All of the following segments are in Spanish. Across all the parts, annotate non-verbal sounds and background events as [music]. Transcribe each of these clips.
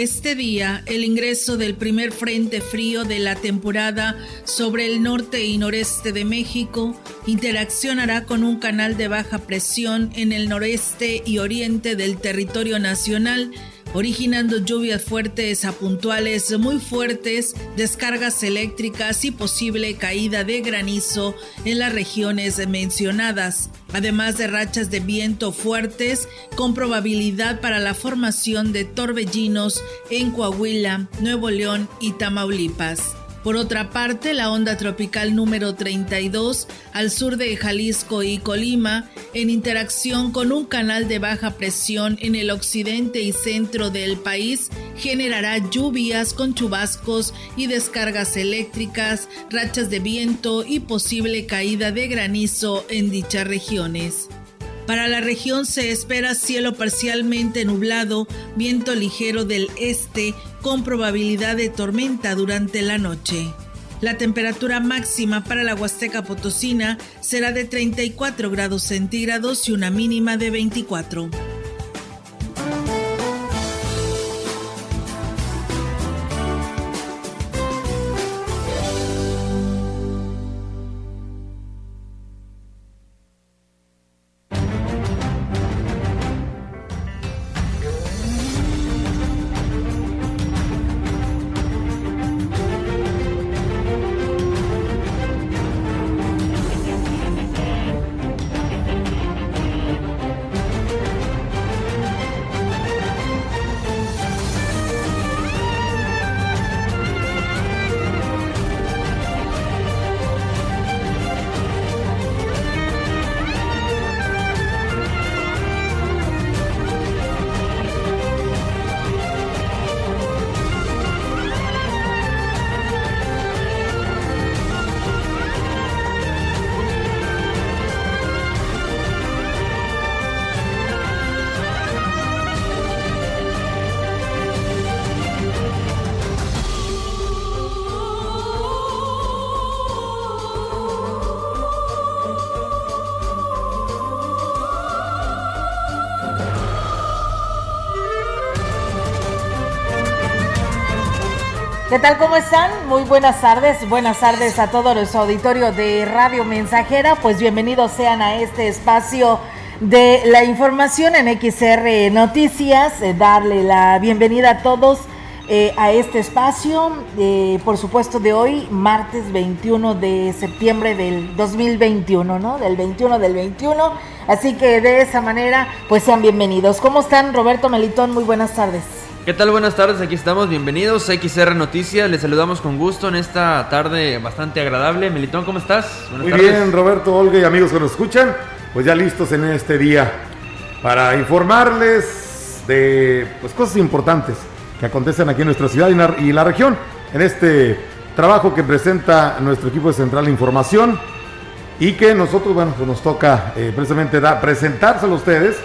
Este día, el ingreso del primer frente frío de la temporada sobre el norte y noreste de México. Interaccionará con un canal de baja presión en el noreste y oriente del territorio nacional originando lluvias fuertes a puntuales muy fuertes, descargas eléctricas y posible caída de granizo en las regiones mencionadas, además de rachas de viento fuertes con probabilidad para la formación de torbellinos en Coahuila, Nuevo León y Tamaulipas. Por otra parte, la onda tropical número 32 al sur de Jalisco y Colima, en interacción con un canal de baja presión en el occidente y centro del país, generará lluvias con chubascos y descargas eléctricas, rachas de viento y posible caída de granizo en dichas regiones. Para la región se espera cielo parcialmente nublado, viento ligero del este con probabilidad de tormenta durante la noche. La temperatura máxima para la Huasteca Potosina será de 34 grados centígrados y una mínima de 24. Tal? ¿Cómo están? Muy buenas tardes. Buenas tardes a todo nuestro auditorio de Radio Mensajera. Pues bienvenidos sean a este espacio de la información en XR Noticias. Eh, darle la bienvenida a todos eh, a este espacio, eh, por supuesto de hoy, martes 21 de septiembre del 2021, ¿no? Del 21 del 21. Así que de esa manera, pues sean bienvenidos. ¿Cómo están, Roberto Melitón? Muy buenas tardes. ¿Qué tal? Buenas tardes, aquí estamos, bienvenidos a XR Noticias, les saludamos con gusto en esta tarde bastante agradable. Melitón, ¿cómo estás? Muy bien, Roberto, Olga y amigos que nos escuchan, pues ya listos en este día para informarles de pues, cosas importantes que acontecen aquí en nuestra ciudad y en la, región, en este trabajo que presenta nuestro equipo de Central de Información y que nosotros, bueno, pues nos toca eh, precisamente da, presentárselo a ustedes,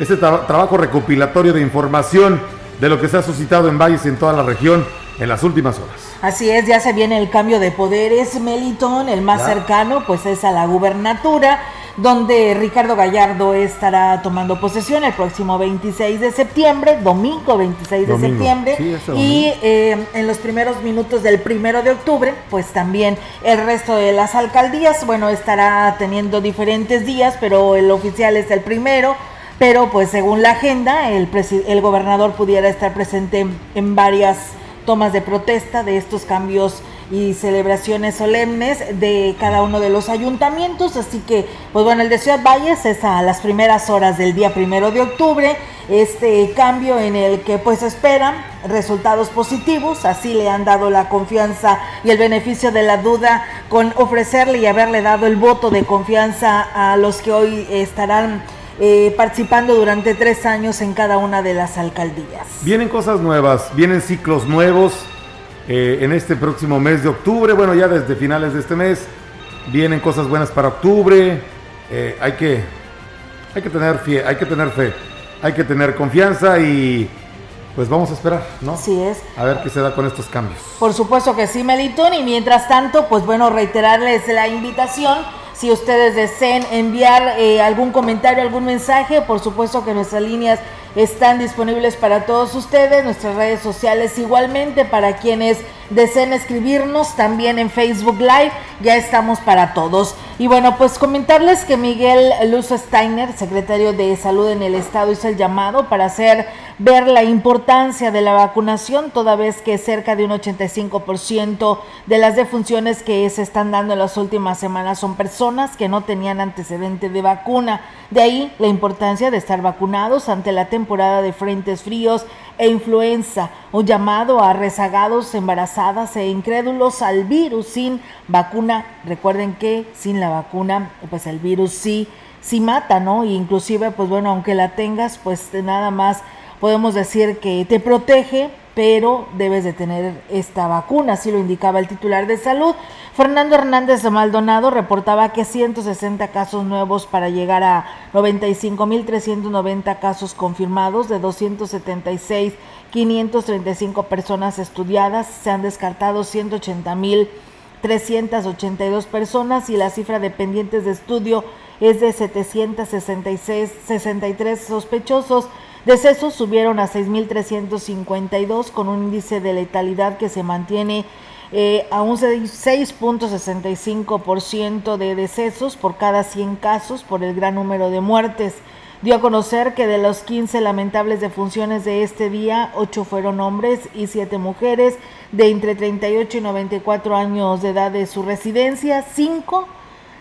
este trabajo recopilatorio de información de lo que se ha suscitado en Valles y en toda la región en las últimas horas. Así es, ya se viene el cambio de poderes, Melitón, el más cercano pues es a la gubernatura, donde Ricardo Gallardo estará tomando posesión el próximo 26 de septiembre, domingo 26 de septiembre, y eh, en los primeros minutos del primero de octubre, pues también el resto de las alcaldías, bueno, estará teniendo diferentes días, pero el oficial es el primero, pero pues según la agenda, el, el gobernador pudiera estar presente en varias tomas de protesta de estos cambios y celebraciones solemnes de cada uno de los ayuntamientos. Así que, pues bueno, el de Ciudad Valles es a las primeras horas del día primero de octubre. Este cambio en el que pues esperan resultados positivos, así le han dado la confianza y el beneficio de la duda con ofrecerle y haberle dado el voto de confianza a los que hoy estarán eh, participando durante tres años en cada una de las alcaldías. Vienen cosas nuevas, vienen ciclos nuevos eh, en este próximo mes de octubre, bueno ya desde finales de este mes, vienen cosas buenas para octubre, eh, hay, que, hay, que tener fe, hay que tener fe, hay que tener confianza y pues vamos a esperar, ¿no? Así es. A ver qué se da con estos cambios. Por supuesto que sí, Melitón, y mientras tanto, pues bueno, reiterarles la invitación si ustedes deseen enviar eh, algún comentario, algún mensaje, por supuesto que nuestras líneas están disponibles para todos ustedes, nuestras redes sociales igualmente para quienes deseen escribirnos también en Facebook Live, ya estamos para todos. Y bueno, pues comentarles que Miguel Luz Steiner, secretario de Salud en el Estado, hizo el llamado para hacer ver la importancia de la vacunación, toda vez que cerca de un 85% de las defunciones que se están dando en las últimas semanas son personas que no tenían antecedente de vacuna. De ahí la importancia de estar vacunados ante la temporada de frentes fríos e influenza, un llamado a rezagados, embarazadas e incrédulos al virus sin vacuna. Recuerden que sin la vacuna, pues el virus sí, sí mata, ¿no? inclusive, pues bueno, aunque la tengas, pues nada más podemos decir que te protege, pero debes de tener esta vacuna, así lo indicaba el titular de salud. Fernando Hernández de Maldonado reportaba que 160 casos nuevos para llegar a 95.390 casos confirmados de 276 535 personas estudiadas, se han descartado 180.382 personas y la cifra de pendientes de estudio es de 766 63 sospechosos. Decesos subieron a 6.352 con un índice de letalidad que se mantiene eh, a un 6.65% de decesos por cada 100 casos por el gran número de muertes. Dio a conocer que de los 15 lamentables defunciones de este día, 8 fueron hombres y 7 mujeres de entre 38 y 94 años de edad de su residencia, 5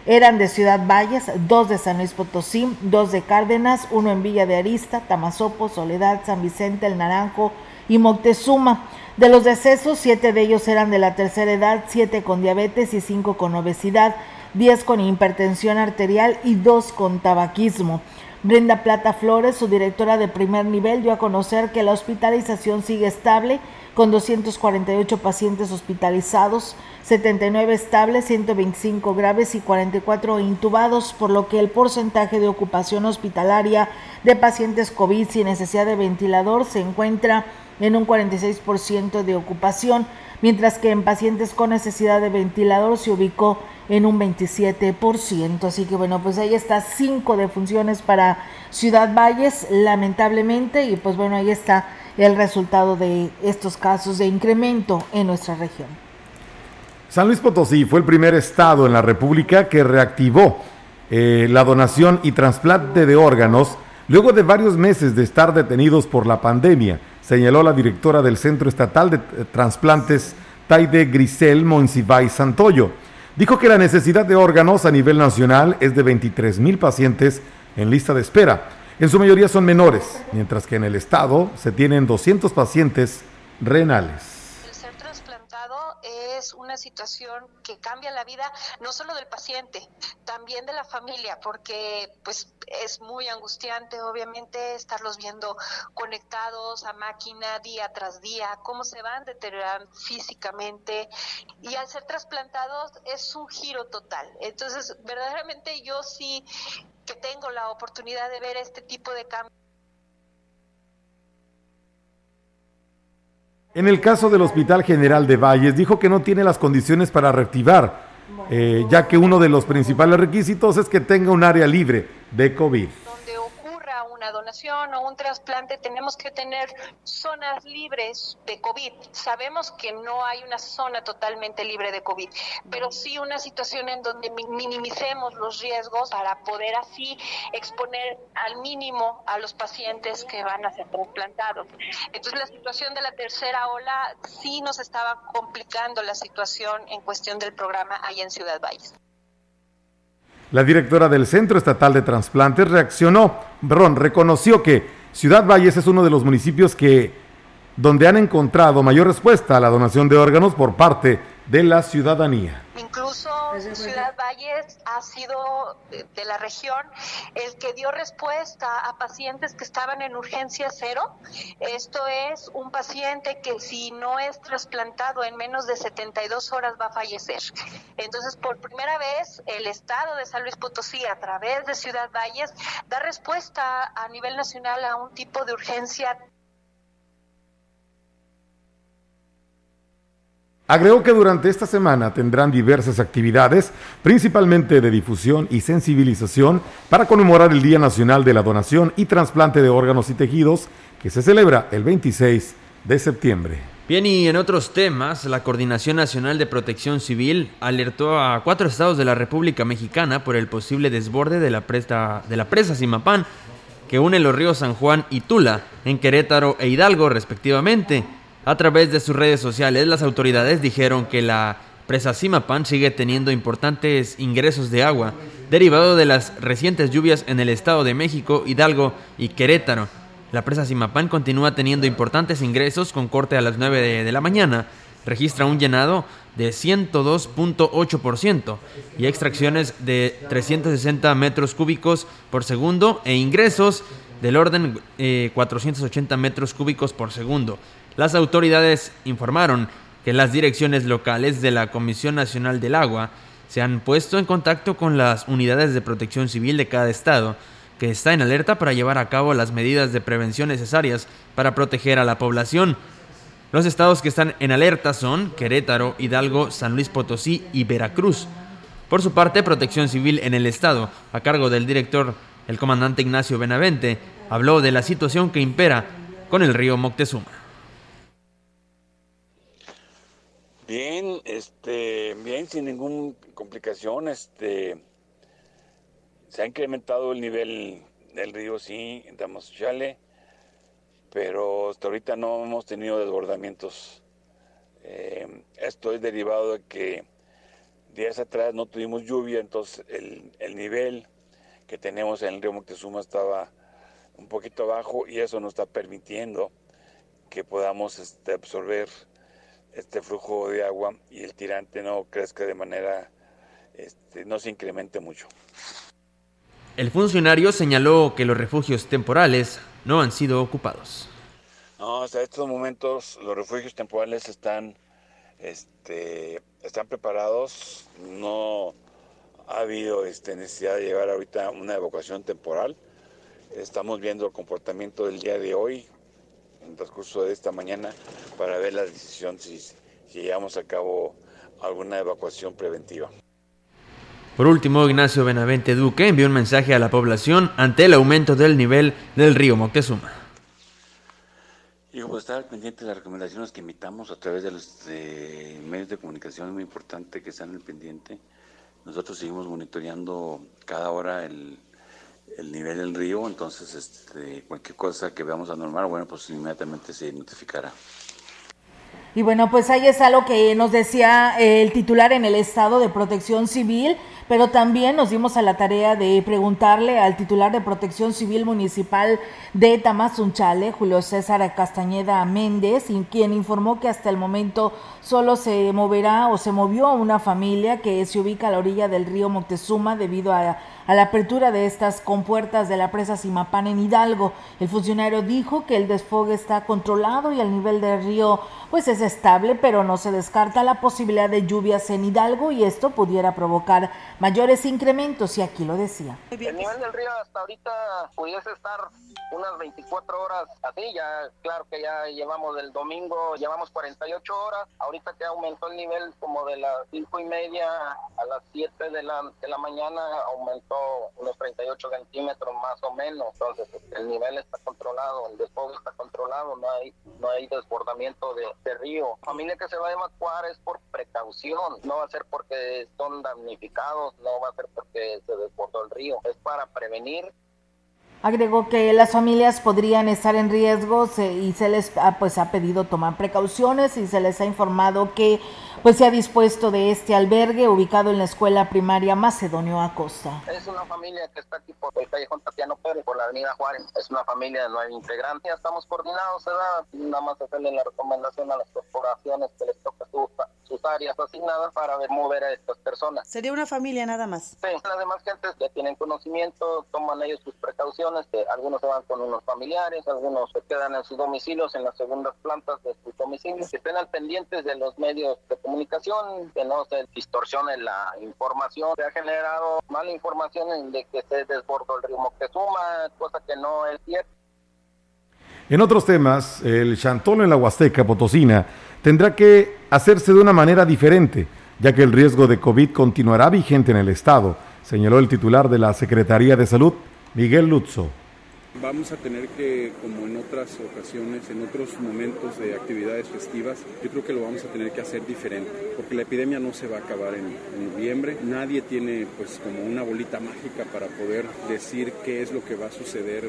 eran de Ciudad Valles, dos de San Luis Potosí, dos de Cárdenas, uno en Villa de Arista, Tamazopo, Soledad, San Vicente, El Naranjo y Moctezuma. De los decesos, siete de ellos eran de la tercera edad, siete con diabetes y cinco con obesidad, diez con hipertensión arterial y dos con tabaquismo. Brenda Plata Flores, su directora de primer nivel, dio a conocer que la hospitalización sigue estable, con 248 pacientes hospitalizados, 79 estables, 125 graves y 44 intubados, por lo que el porcentaje de ocupación hospitalaria de pacientes COVID sin necesidad de ventilador se encuentra en un 46% de ocupación, mientras que en pacientes con necesidad de ventilador se ubicó en un 27%. Así que bueno, pues ahí está cinco defunciones para Ciudad Valles, lamentablemente, y pues bueno, ahí está el resultado de estos casos de incremento en nuestra región. San Luis Potosí fue el primer estado en la República que reactivó eh, la donación y trasplante de órganos luego de varios meses de estar detenidos por la pandemia, señaló la directora del Centro Estatal de Transplantes, Taide Grisel Monsivay Santoyo. Dijo que la necesidad de órganos a nivel nacional es de 23 mil pacientes en lista de espera. En su mayoría son menores, mientras que en el estado se tienen 200 pacientes renales es una situación que cambia la vida no solo del paciente, también de la familia, porque pues es muy angustiante obviamente estarlos viendo conectados a máquina día tras día, cómo se van deteriorando físicamente y al ser trasplantados es un giro total. Entonces, verdaderamente yo sí que tengo la oportunidad de ver este tipo de cambios En el caso del Hospital General de Valles, dijo que no tiene las condiciones para reactivar, eh, ya que uno de los principales requisitos es que tenga un área libre de COVID una donación o un trasplante, tenemos que tener zonas libres de COVID. Sabemos que no hay una zona totalmente libre de COVID, pero sí una situación en donde minimicemos los riesgos para poder así exponer al mínimo a los pacientes que van a ser trasplantados. Entonces la situación de la tercera ola sí nos estaba complicando la situación en cuestión del programa allá en Ciudad Valles. La directora del Centro Estatal de Transplantes reaccionó, perdón, reconoció que Ciudad Valles es uno de los municipios que donde han encontrado mayor respuesta a la donación de órganos por parte de la ciudadanía. Incluso Ciudad Valles ha sido de la región el que dio respuesta a pacientes que estaban en urgencia cero. Esto es un paciente que si no es trasplantado en menos de 72 horas va a fallecer. Entonces, por primera vez, el Estado de San Luis Potosí, a través de Ciudad Valles, da respuesta a nivel nacional a un tipo de urgencia Agregó que durante esta semana tendrán diversas actividades, principalmente de difusión y sensibilización, para conmemorar el Día Nacional de la Donación y Trasplante de Órganos y Tejidos, que se celebra el 26 de septiembre. Bien, y en otros temas, la Coordinación Nacional de Protección Civil alertó a cuatro estados de la República Mexicana por el posible desborde de la, presa, de la presa Simapán, que une los ríos San Juan y Tula, en Querétaro e Hidalgo, respectivamente. A través de sus redes sociales, las autoridades dijeron que la presa Simapan sigue teniendo importantes ingresos de agua, derivado de las recientes lluvias en el Estado de México, Hidalgo y Querétaro. La presa Simapán continúa teniendo importantes ingresos con corte a las 9 de, de la mañana, registra un llenado de 102.8% y extracciones de 360 metros cúbicos por segundo e ingresos del orden 480 eh, metros cúbicos por segundo. Las autoridades informaron que las direcciones locales de la Comisión Nacional del Agua se han puesto en contacto con las unidades de protección civil de cada estado, que está en alerta para llevar a cabo las medidas de prevención necesarias para proteger a la población. Los estados que están en alerta son Querétaro, Hidalgo, San Luis Potosí y Veracruz. Por su parte, Protección Civil en el estado, a cargo del director, el comandante Ignacio Benavente, habló de la situación que impera con el río Moctezuma. Bien, este, bien, sin ninguna complicación, este, se ha incrementado el nivel del río, sí, en Chale, pero hasta ahorita no hemos tenido desbordamientos. Eh, esto es derivado de que días atrás no tuvimos lluvia, entonces el, el nivel que tenemos en el río Moctezuma estaba un poquito abajo y eso nos está permitiendo que podamos este, absorber este flujo de agua y el tirante no crezca de manera, este, no se incremente mucho. El funcionario señaló que los refugios temporales no han sido ocupados. No, hasta estos momentos los refugios temporales están, este, están preparados, no ha habido este, necesidad de llevar ahorita una evacuación temporal. Estamos viendo el comportamiento del día de hoy, en el transcurso de esta mañana para ver la decisión si, si llevamos a cabo alguna evacuación preventiva. Por último, Ignacio Benavente Duque envió un mensaje a la población ante el aumento del nivel del río Moctezuma. Y pues estar pendiente de las recomendaciones que emitamos a través de los medios de comunicación, es muy importante que estén el pendiente. Nosotros seguimos monitoreando cada hora el, el nivel del río, entonces este, cualquier cosa que veamos anormal, bueno, pues inmediatamente se notificará. Y bueno, pues ahí es algo que nos decía el titular en el estado de protección civil, pero también nos dimos a la tarea de preguntarle al titular de protección civil municipal de Tamazunchale, Julio César Castañeda Méndez, quien informó que hasta el momento solo se moverá o se movió una familia que se ubica a la orilla del río Moctezuma debido a a la apertura de estas compuertas de la presa Simapán en Hidalgo. El funcionario dijo que el desfogue está controlado y el nivel del río pues es estable, pero no se descarta la posibilidad de lluvias en Hidalgo y esto pudiera provocar mayores incrementos y aquí lo decía. El nivel del río hasta ahorita pudiese estar unas 24 horas así, ya claro que ya llevamos del domingo, llevamos 48 horas, ahorita que aumentó el nivel como de las cinco y media a las 7 de la, de la mañana, aumentó unos 38 centímetros más o menos. Entonces, el nivel está controlado, el despojo está controlado, no hay, no hay desbordamiento de, de río. La familia que se va a evacuar es por precaución, no va a ser porque son damnificados, no va a ser porque se desbordó el río, es para prevenir Agregó que las familias podrían estar en riesgo y se les pues, ha pedido tomar precauciones y se les ha informado que pues se ha dispuesto de este albergue ubicado en la escuela primaria Macedonio Acosta. Es una familia que está aquí por el callejón Tatiano Pérez, por la avenida Juárez. Es una familia de nueve integrantes. Ya estamos coordinados, ¿verdad? Nada más hacerle la recomendación a las corporaciones que les toca su sus áreas asignadas para ver mover a estas personas. ¿Sería una familia nada más? Sí, las demás gentes ya tienen conocimiento, toman ellos sus precauciones, que algunos se van con unos familiares, algunos se quedan en sus domicilios, en las segundas plantas de sus domicilios, que estén al pendientes de los medios de comunicación, que no se distorsione la información. Se ha generado mala información de que se desbordó el río Moctezuma, cosa que no es cierta. En otros temas, el chantolo en la Huasteca Potosina tendrá que hacerse de una manera diferente, ya que el riesgo de COVID continuará vigente en el Estado, señaló el titular de la Secretaría de Salud, Miguel Lutzo. Vamos a tener que, como en otras ocasiones, en otros momentos de actividades festivas, yo creo que lo vamos a tener que hacer diferente, porque la epidemia no se va a acabar en, noviembre. Nadie tiene pues como una bolita mágica para poder decir qué es lo que va a suceder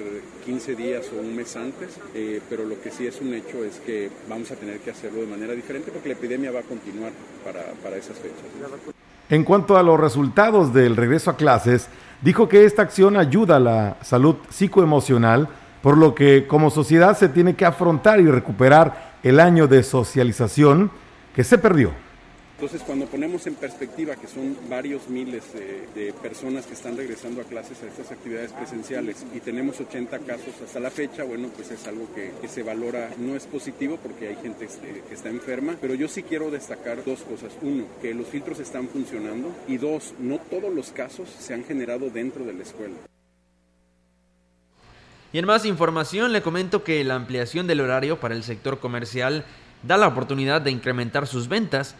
15 días o un mes antes, eh, pero lo que sí es un hecho es que vamos a tener que hacerlo de manera diferente porque la epidemia va a continuar para, para esas fechas. En cuanto a los resultados del regreso a clases, dijo que esta acción ayuda a la salud psicoemocional, por lo que como sociedad se tiene que afrontar y recuperar el año de socialización que se perdió. Entonces, cuando ponemos en perspectiva que son varios miles de, personas que están regresando a clases a estas actividades presenciales y tenemos 80 casos hasta la fecha, bueno, pues es algo que, se valora, no es positivo porque hay gente este, que está enferma, pero yo sí quiero destacar dos cosas. Uno, que los filtros están funcionando y dos, no todos los casos se han generado dentro de la escuela. Y en más información le comento que la ampliación del horario para el sector comercial da la oportunidad de incrementar sus ventas,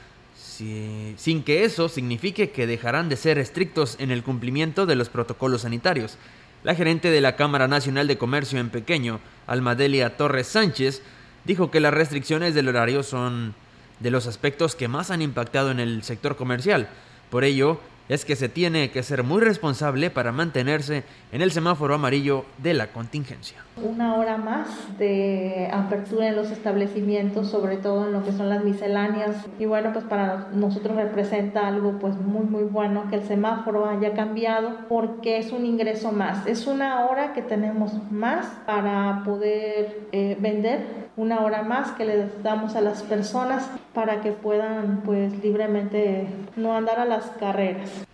sin que eso signifique que dejarán de ser estrictos en el cumplimiento de los protocolos sanitarios. La gerente de la Cámara Nacional de Comercio en Pequeño, Almadelia Torres Sánchez, dijo que las restricciones del horario son de los aspectos que más han impactado en el sector comercial. Por ello, es que se tiene que ser muy responsable para mantenerse en el semáforo amarillo de la contingencia. Una hora más de apertura en los establecimientos, sobre todo en lo que son las misceláneas. Y bueno, pues para nosotros representa algo pues muy muy bueno que el semáforo haya cambiado porque es un ingreso más. Es una hora que tenemos más para poder eh, vender, una hora más que le damos a las personas para que puedan pues libremente no andar a las carreras.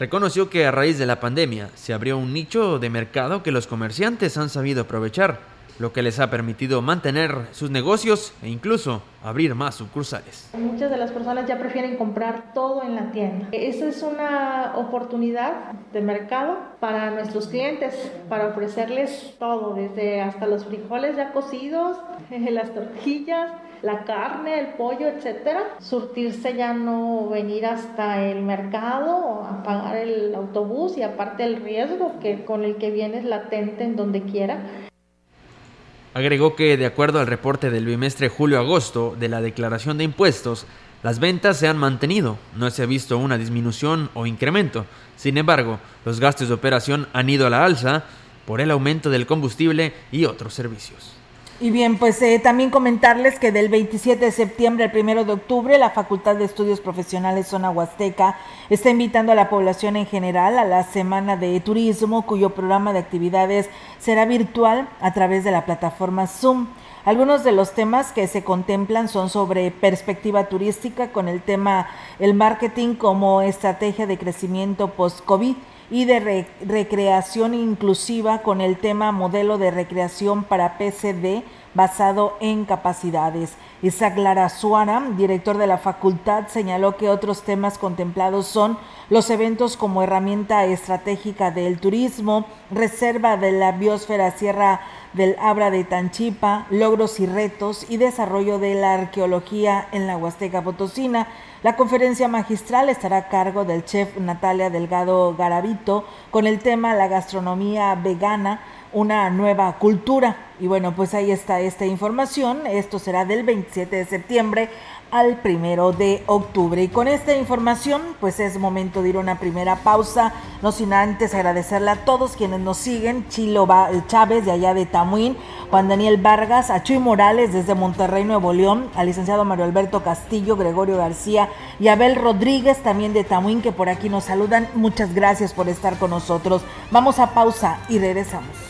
Reconoció que a raíz de la pandemia se abrió un nicho de mercado que los comerciantes han sabido aprovechar, lo que les ha permitido mantener sus negocios e incluso abrir más sucursales. Muchas de las personas ya prefieren comprar todo en la tienda. Esa es una oportunidad de mercado para nuestros clientes, para ofrecerles todo, desde hasta los frijoles ya cocidos, [laughs] las tortillas, la carne, el pollo, etcétera, surtirse ya no venir hasta el mercado a pagar el autobús y aparte el riesgo que con el que vienes latente en donde quiera. Agregó que de acuerdo al reporte del bimestre julio-agosto de la declaración de impuestos, las ventas se han mantenido, no se ha visto una disminución o incremento. Sin embargo, los gastos de operación han ido a la alza por el aumento del combustible y otros servicios. Y bien, pues eh, también comentarles que del 27 de septiembre al 1 de octubre la Facultad de Estudios Profesionales Zona Huasteca está invitando a la población en general a la Semana de Turismo, cuyo programa de actividades será virtual a través de la plataforma Zoom. Algunos de los temas que se contemplan son sobre perspectiva turística con el tema el marketing como estrategia de crecimiento post-COVID y de recreación inclusiva con el tema modelo de recreación para PCD basado en capacidades. Isaac Lara Suara, director de la facultad, señaló que otros temas contemplados son los eventos como herramienta estratégica del turismo, reserva de la biosfera Sierra del Abra de Tanchipa, logros y retos y desarrollo de la arqueología en la Huasteca Potosina. La conferencia magistral estará a cargo del chef Natalia Delgado Garavito con el tema La gastronomía vegana, una nueva cultura. Y bueno, pues ahí está esta información. Esto será del 27 de septiembre al primero de octubre. Y con esta información, pues es momento de ir a una primera pausa, no sin antes agradecerle a todos quienes nos siguen, Chilo Chávez de allá de Tamuín, Juan Daniel Vargas, a Morales desde Monterrey, Nuevo León, al licenciado Mario Alberto Castillo, Gregorio García y Abel Rodríguez también de Tamuín que por aquí nos saludan. Muchas gracias por estar con nosotros. Vamos a pausa y regresamos.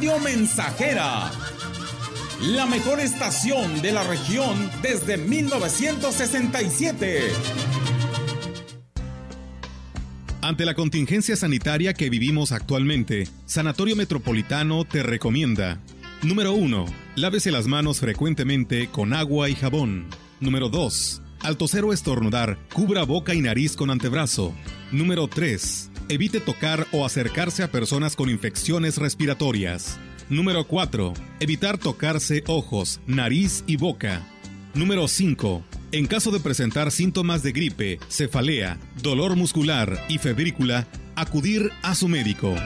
Radio Mensajera. La mejor estación de la región desde 1967. Ante la contingencia sanitaria que vivimos actualmente, Sanatorio Metropolitano te recomienda. Número 1. Lávese las manos frecuentemente con agua y jabón. Número 2. Al toser o estornudar, cubra boca y nariz con antebrazo. Número 3. Evite tocar o acercarse a personas con infecciones respiratorias. Número 4. Evitar tocarse ojos, nariz y boca. Número 5. En caso de presentar síntomas de gripe, cefalea, dolor muscular y febrícula, acudir a su médico.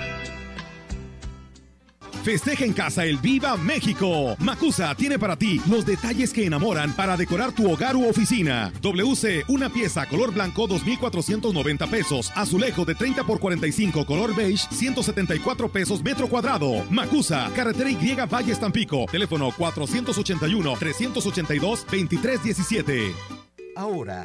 Festeja en casa el Viva México. Macusa tiene para ti los detalles que enamoran para decorar tu hogar u oficina. WC, una pieza color blanco 2.490 pesos. Azulejo de 30 por 45 color beige 174 pesos metro cuadrado. Macusa, carretera Y Valle Tampico. Teléfono 481 382 2317. Ahora,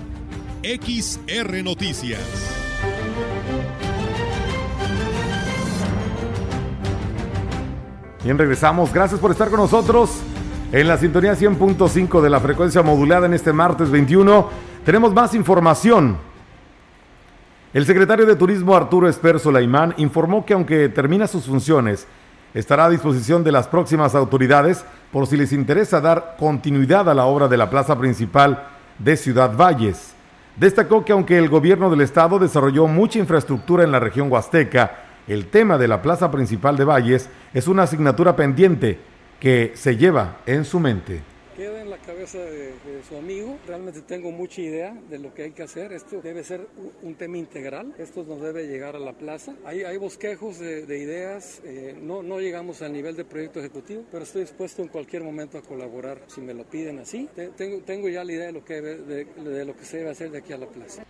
XR Noticias. Bien, regresamos. Gracias por estar con nosotros en la sintonía 100.5 de la frecuencia modulada en este martes 21. Tenemos más información. El secretario de Turismo Arturo Esper Solaimán informó que aunque termina sus funciones, estará a disposición de las próximas autoridades por si les interesa dar continuidad a la obra de la plaza principal de Ciudad Valles. Destacó que aunque el gobierno del estado desarrolló mucha infraestructura en la región huasteca, el tema de la plaza principal de Valles es una asignatura pendiente que se lleva en su mente. Cabeza de, su amigo. Realmente tengo mucha idea de lo que hay que hacer. Esto debe ser un, tema integral. Esto nos debe llegar a la plaza. Hay, hay bosquejos de, ideas. Eh, no, no llegamos al nivel de proyecto ejecutivo, pero estoy dispuesto en cualquier momento a colaborar si me lo piden así. Tengo, tengo ya la idea de lo, que, de lo que se debe hacer de aquí a la plaza.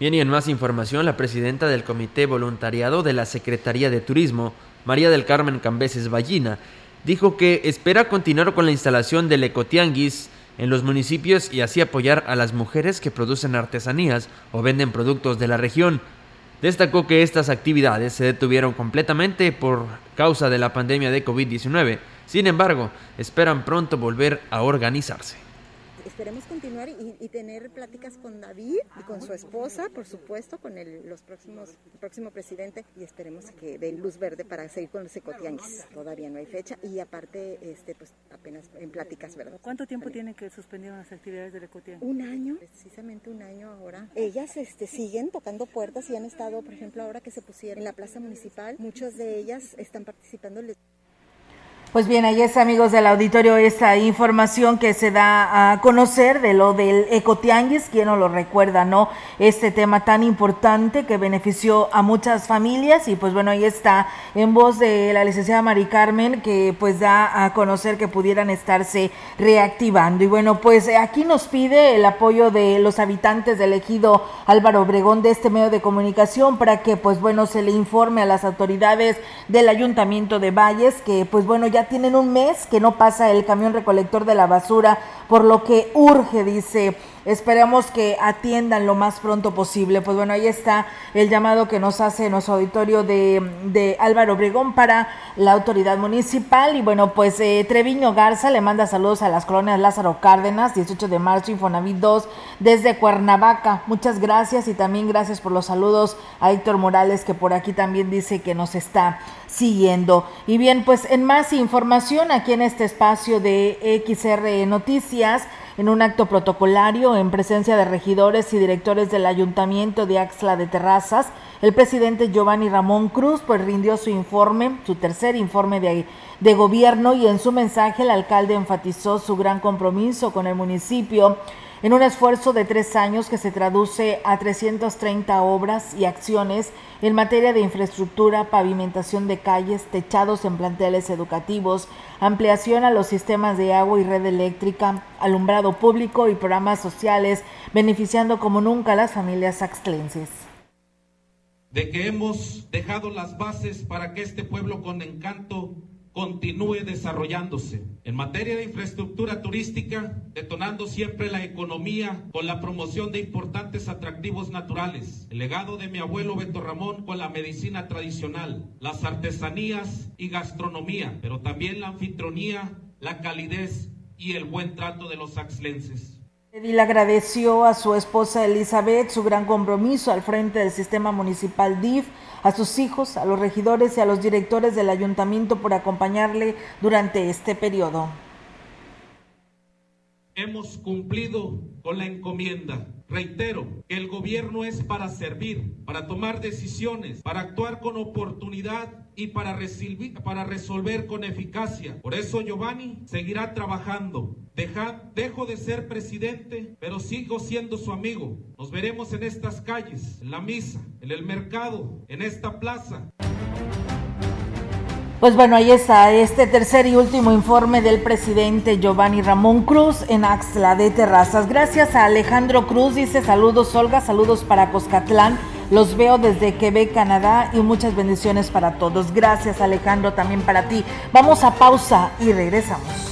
Bien, y en más información, la presidenta del Comité Voluntariado de la Secretaría de Turismo, María del Carmen Cambeses Ballina, dijo que espera continuar con la instalación del ecotianguis en los municipios y así apoyar a las mujeres que producen artesanías o venden productos de la región. Destacó que estas actividades se detuvieron completamente por causa de la pandemia de COVID-19. Sin embargo, esperan pronto volver a organizarse esperemos continuar y, tener pláticas con David y con su esposa, por supuesto, con el, los próximos, el próximo presidente y esperemos que den luz verde para seguir con los ecotianguis. Todavía no hay fecha y aparte, este, pues apenas en pláticas, ¿verdad? ¿Cuánto tiempo tienen que suspender las actividades del ecotianguis? Un año, precisamente un año ahora. Ellas este, siguen tocando puertas y han estado, por ejemplo, ahora que se pusieron en la plaza municipal, muchas de ellas están participando. Pues bien, ahí es, amigos del auditorio, esta información que se da a conocer de lo del ecotianguis, quien no lo recuerda, ¿no? Este tema tan importante que benefició a muchas familias y pues bueno, ahí está en voz de la licenciada Mari Carmen que pues da a conocer que pudieran estarse reactivando. Y bueno, pues aquí nos pide el apoyo de los habitantes del ejido Álvaro Obregón de este medio de comunicación para que pues bueno, se le informe a las autoridades del Ayuntamiento de Valles que pues bueno, ya tienen un mes que no pasa el camión recolector de la basura, por lo que urge, dice Esperamos que atiendan lo más pronto posible. Pues bueno, ahí está el llamado que nos hace nuestro auditorio de, Álvaro Obregón para la autoridad municipal. Y bueno, pues eh, Treviño Garza le manda saludos a las colonias Lázaro Cárdenas, 18 de marzo, Infonavit 2, desde Cuernavaca. Muchas gracias y también gracias por los saludos a Héctor Morales, que por aquí también dice que nos está siguiendo. Y bien, pues en más información aquí en este espacio de XR Noticias en un acto protocolario en presencia de regidores y directores del Ayuntamiento de Axla de Terrazas, el presidente Giovanni Ramón Cruz pues rindió su informe, su tercer informe de, de gobierno y en su mensaje el alcalde enfatizó su gran compromiso con el municipio en un esfuerzo de tres años que se traduce a 330 obras y acciones en materia de infraestructura, pavimentación de calles, techados en planteles educativos, ampliación a los sistemas de agua y red eléctrica, alumbrado público y programas sociales, beneficiando como nunca a las familias axtlenses. De que hemos dejado las bases para que este pueblo con encanto continúe desarrollándose. En materia de infraestructura turística, detonando siempre la economía con la promoción de importantes atractivos naturales, el legado de mi abuelo Beto Ramón con la medicina tradicional, las artesanías y gastronomía, pero también la anfitrionía, la calidez y el buen trato de los axlenses. Edil agradeció a su esposa Elizabeth su gran compromiso al frente del sistema municipal DIF a sus hijos, a los regidores y a los directores del ayuntamiento por acompañarle durante este periodo. Hemos cumplido con la encomienda. Reitero que el gobierno es para servir, para tomar decisiones, para actuar con oportunidad y para, para resolver con eficacia. Por eso Giovanni seguirá trabajando. dejo de ser presidente, pero sigo siendo su amigo. Nos veremos en estas calles, en la misa, en el mercado, en esta plaza. Pues bueno, ahí está este tercer y último informe del presidente Giovanni Ramón Cruz en Axla de Terrazas. Gracias a Alejandro Cruz, dice saludos Olga, saludos para Coscatlán. Los veo desde Quebec, Canadá y muchas bendiciones para todos. Gracias Alejandro, también para ti. Vamos a pausa y regresamos.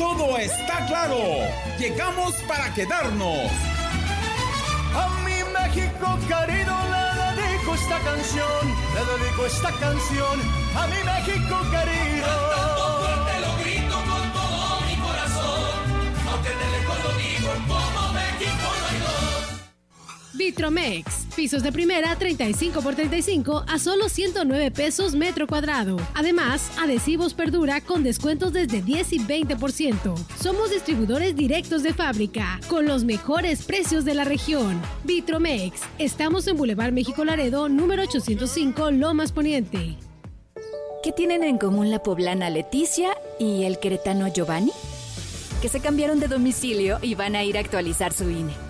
Todo está claro. Llegamos para quedarnos. A mi México querido le dedico esta canción, le dedico esta canción a mi México querido. Cantando fuerte lo grito con todo mi corazón, aunque de lejos lo digo como Vitromex. Pisos de primera 35 por 35 a solo 109 pesos metro cuadrado. Además, adhesivos perdura con descuentos desde 10 y 20%. Somos distribuidores directos de fábrica con los mejores precios de la región. Vitromex. Estamos en Boulevard México Laredo, número 805, Lomas Poniente. ¿Qué tienen en común la poblana Leticia y el queretano Giovanni? Que se cambiaron de domicilio y van a ir a actualizar su INE.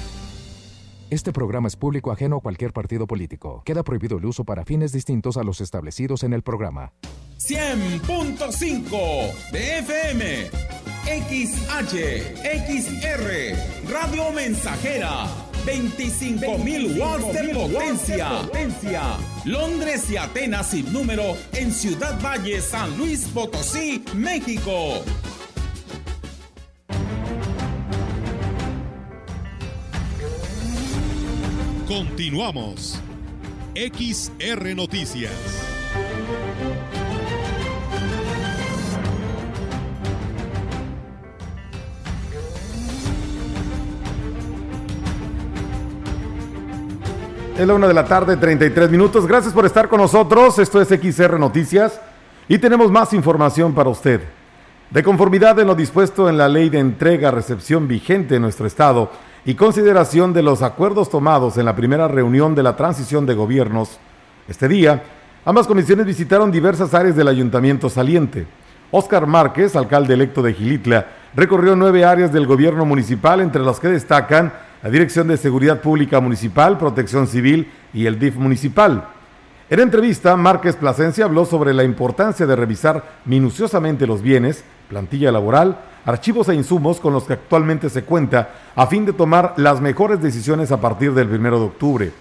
Este programa es público ajeno a cualquier partido político. Queda prohibido el uso para fines distintos a los establecidos en el programa. 100.5 de FM, XH, XR, Radio Mensajera, 25.000 watts de potencia. Londres y Atenas sin número en Ciudad Valle, San Luis Potosí, México. Continuamos. XR Noticias. Es la una de la tarde, 33 minutos. Gracias por estar con nosotros. Esto es XR Noticias y tenemos más información para usted. De conformidad en lo dispuesto en la ley de entrega-recepción vigente en nuestro Estado, y consideración de los acuerdos tomados en la primera reunión de la transición de gobiernos. Este día, ambas comisiones visitaron diversas áreas del ayuntamiento saliente. Óscar Márquez, alcalde electo de Gilitla, recorrió nueve áreas del gobierno municipal, entre las que destacan la Dirección de Seguridad Pública Municipal, Protección Civil y el DIF municipal. En entrevista, Márquez Plasencia habló sobre la importancia de revisar minuciosamente los bienes, plantilla laboral, archivos e insumos con los que actualmente se cuenta a fin de tomar las mejores decisiones a partir del 1 de octubre.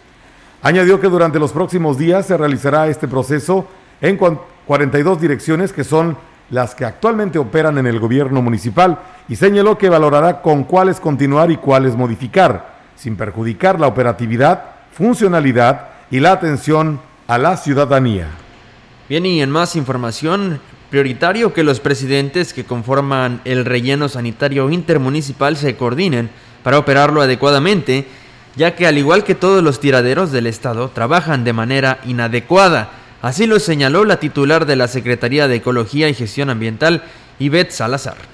Añadió que durante los próximos días se realizará este proceso en 42 direcciones que son las que actualmente operan en el gobierno municipal y señaló que valorará con cuáles continuar y cuáles modificar, sin perjudicar la operatividad, funcionalidad y la atención a la ciudadanía. Bien, y en más información, prioritario que los presidentes que conforman el relleno sanitario intermunicipal se coordinen para operarlo adecuadamente, ya que al igual que todos los tiraderos del Estado, trabajan de manera inadecuada. Así lo señaló la titular de la Secretaría de Ecología y Gestión Ambiental, Ivette Salazar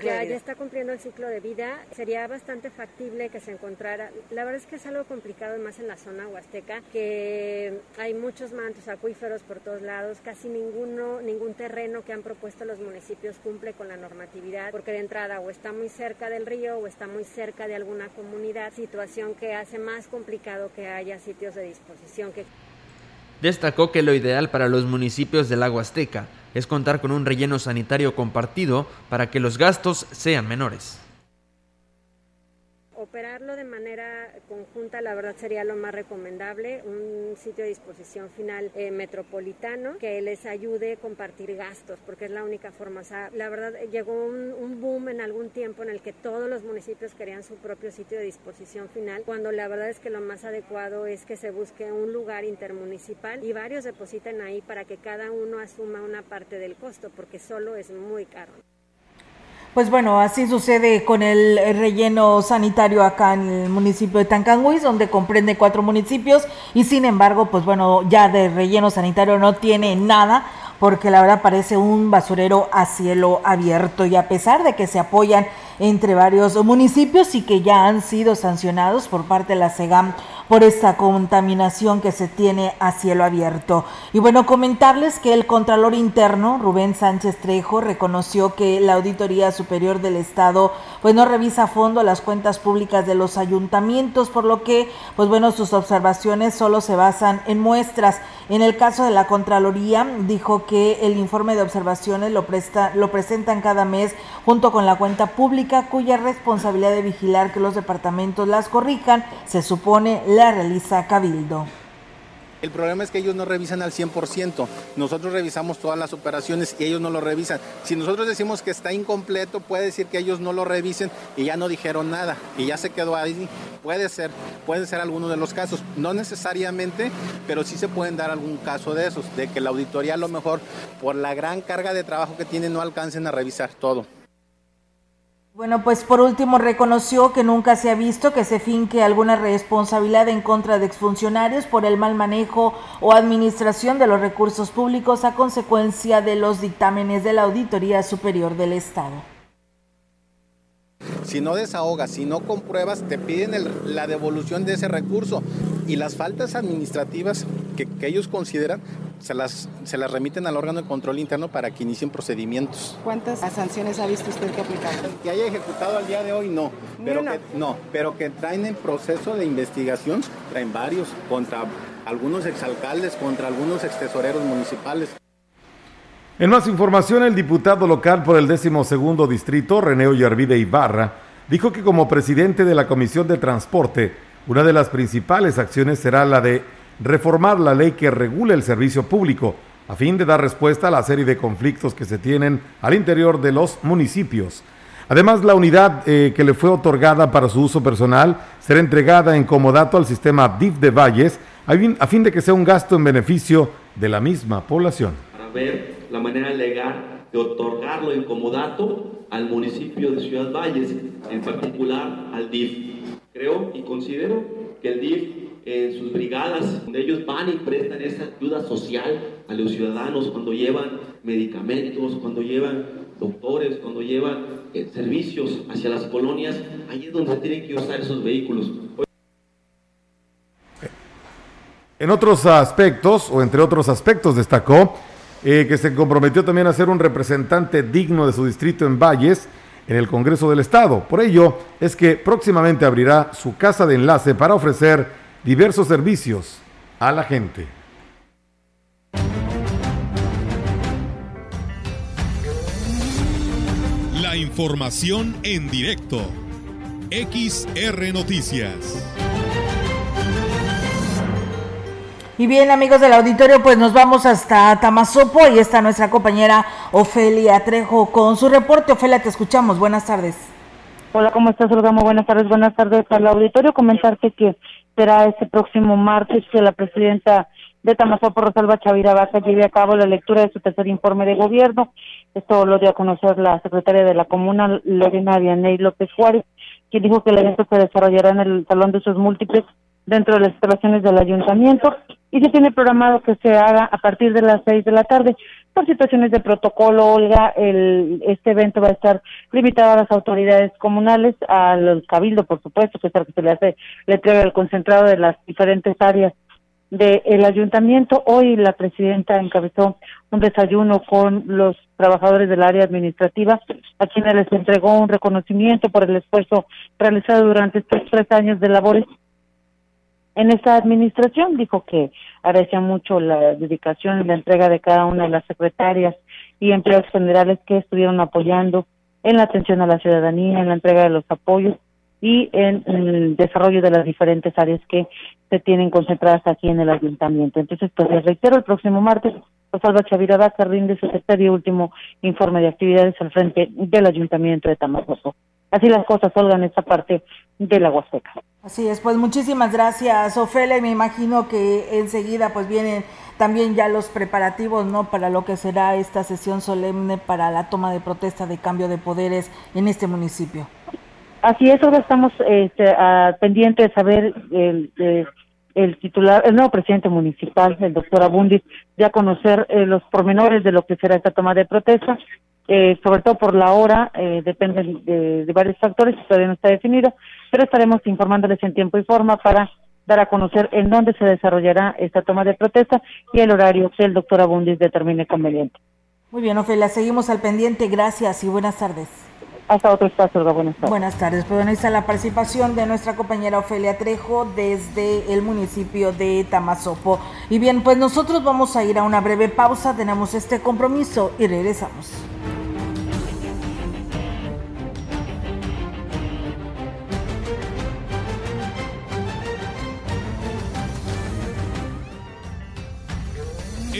ya, ya está cumpliendo el ciclo de vida, sería bastante factible que se encontrara. La verdad es que es algo complicado, más en la zona huasteca, que hay muchos mantos acuíferos por todos lados, casi ninguno, ningún terreno que han propuesto los municipios cumple con la normatividad, porque de entrada o está muy cerca del río o está muy cerca de alguna comunidad, situación que hace más complicado que haya sitios de disposición que Destacó que lo ideal para los municipios del agua azteca es contar con un relleno sanitario compartido para que los gastos sean menores de manera conjunta, la verdad sería lo más recomendable, un sitio de disposición final eh, metropolitano que les ayude a compartir gastos, porque es la única forma. La verdad llegó un, un, boom en algún tiempo en el que todos los municipios querían su propio sitio de disposición final, cuando la verdad es que lo más adecuado es que se busque un lugar intermunicipal y varios depositen ahí para que cada uno asuma una parte del costo, porque solo es muy caro. Pues bueno, así sucede con el relleno sanitario acá en el municipio de Tancanguis, donde comprende cuatro municipios y sin embargo, pues bueno, ya de relleno sanitario no tiene nada porque la verdad parece un basurero a cielo abierto y a pesar de que se apoyan entre varios municipios y que ya han sido sancionados por parte de la SEGAM por esta contaminación que se tiene a cielo abierto. Y bueno, comentarles que el Contralor Interno, Rubén Sánchez Trejo, reconoció que la Auditoría Superior del Estado pues no revisa a fondo las cuentas públicas de los ayuntamientos, por lo que pues bueno, sus observaciones solo se basan en muestras. En el caso de la Contraloría, dijo que el informe de observaciones lo, presta, lo presentan cada mes junto con la cuenta pública, cuya responsabilidad de vigilar que los departamentos las corrijan, se supone la realiza Cabildo. El problema es que ellos no revisan al 100%. Nosotros revisamos todas las operaciones y ellos no lo revisan. Si nosotros decimos que está incompleto, puede decir que ellos no lo revisen y ya no dijeron nada y ya se quedó ahí. Puede ser, puede ser alguno de los casos. No necesariamente, pero sí se pueden dar algún caso de esos, de que la auditoría a lo mejor por la gran carga de trabajo que tiene no alcancen a revisar todo. Bueno, pues por último reconoció que nunca se ha visto que se finque alguna responsabilidad en contra de exfuncionarios por el mal manejo o administración de los recursos públicos a consecuencia de los dictámenes de la Auditoría Superior del Estado. Si no desahogas, si no compruebas, te piden la devolución de ese recurso y las faltas administrativas que, que ellos consideran se las, se las remiten al órgano de control interno para que inicien procedimientos. ¿Cuántas sanciones ha visto usted que aplicar? Que haya ejecutado al día de hoy, no. Pero que, no, pero que traen en proceso de investigación, traen varios contra algunos exalcaldes, contra algunos extesoreros municipales. En más información, el diputado local por el décimo segundo distrito, René Ollarvide Ibarra, dijo que como presidente de la Comisión de Transporte, una de las principales acciones será la de reformar la ley que regula el servicio público, a fin de dar respuesta a la serie de conflictos que se tienen al interior de los municipios. Además, la unidad eh, que le fue otorgada para su uso personal será entregada en comodato al sistema DIF de Valles, a fin de que sea un gasto en beneficio de la misma población. Para ver la manera legal de otorgarlo en comodato al municipio de Ciudad Valles, en particular al DIF. Creo y considero que el DIF en sus brigadas, donde ellos van y prestan esa ayuda social a los ciudadanos cuando llevan medicamentos, cuando llevan doctores, cuando llevan eh, servicios hacia las colonias, ahí es donde tienen que usar esos vehículos. En otros aspectos, o entre otros aspectos, destacó eh, que se comprometió también a ser un representante digno de su distrito en Valles en el Congreso del Estado. Por ello es que próximamente abrirá su casa de enlace para ofrecer diversos servicios a la gente. La información en directo. XR Noticias. Y bien, amigos del auditorio, pues nos vamos hasta Tamazopo y está nuestra compañera Ofelia Trejo con su reporte. Ofelia, te escuchamos. Buenas tardes. Hola, ¿cómo estás, Olga? buenas tardes. Buenas tardes al auditorio. Comentarte que será este próximo martes que la presidenta de Tamazopo, Rosalba Chavira Vaca, lleve a cabo la lectura de su tercer informe de gobierno. Esto lo dio a conocer la secretaria de la comuna, Lorena Vianey López Juárez, quien dijo que el evento se desarrollará en el Salón de sus múltiples dentro de las instalaciones del ayuntamiento y se tiene programado que se haga a partir de las seis de la tarde. Por situaciones de protocolo, Olga, el, este evento va a estar limitado a las autoridades comunales, al cabildo, por supuesto, que es el que se le hace, le entrega el concentrado de las diferentes áreas del ayuntamiento. Hoy la presidenta encabezó un desayuno con los trabajadores del área administrativa, a quienes les entregó un reconocimiento por el esfuerzo realizado durante estos tres años de labores en esta administración. Dijo que agradecia mucho la dedicación y la entrega de cada una de las secretarias y empleados generales que estuvieron apoyando en la atención a la ciudadanía, en la entrega de los apoyos y en, el desarrollo de las diferentes áreas que se tienen concentradas aquí en el ayuntamiento. Entonces, pues les reitero, el próximo martes, Rosalba Chavira Vaca rinde su tercer y último informe de actividades al frente del ayuntamiento de Tamaulipas. Así las cosas, salgan en esta parte de la Huasteca. Así es, pues muchísimas gracias, Ofelia, y me imagino que enseguida pues vienen también ya los preparativos, ¿no? Para lo que será esta sesión solemne para la toma de protesta de cambio de poderes en este municipio. Así es, ahora estamos este, pendientes de saber el, el, titular, el nuevo presidente municipal, el doctor Abundis, ya conocer eh, los pormenores de lo que será esta toma de protesta eh, sobre todo por la hora, eh, depende de, varios factores, todavía no está definido, pero estaremos informándoles en tiempo y forma para dar a conocer en dónde se desarrollará esta toma de protesta y el horario que el doctor Abundis determine conveniente. Muy bien, Ofelia, seguimos al pendiente. Gracias y buenas tardes. Hasta otro espacio, buenas tardes. Buenas tardes. Pues bueno, ahí está la participación de nuestra compañera Ofelia Trejo desde el municipio de Tamazopo. Y bien, pues nosotros vamos a ir a una breve pausa, tenemos este compromiso y regresamos.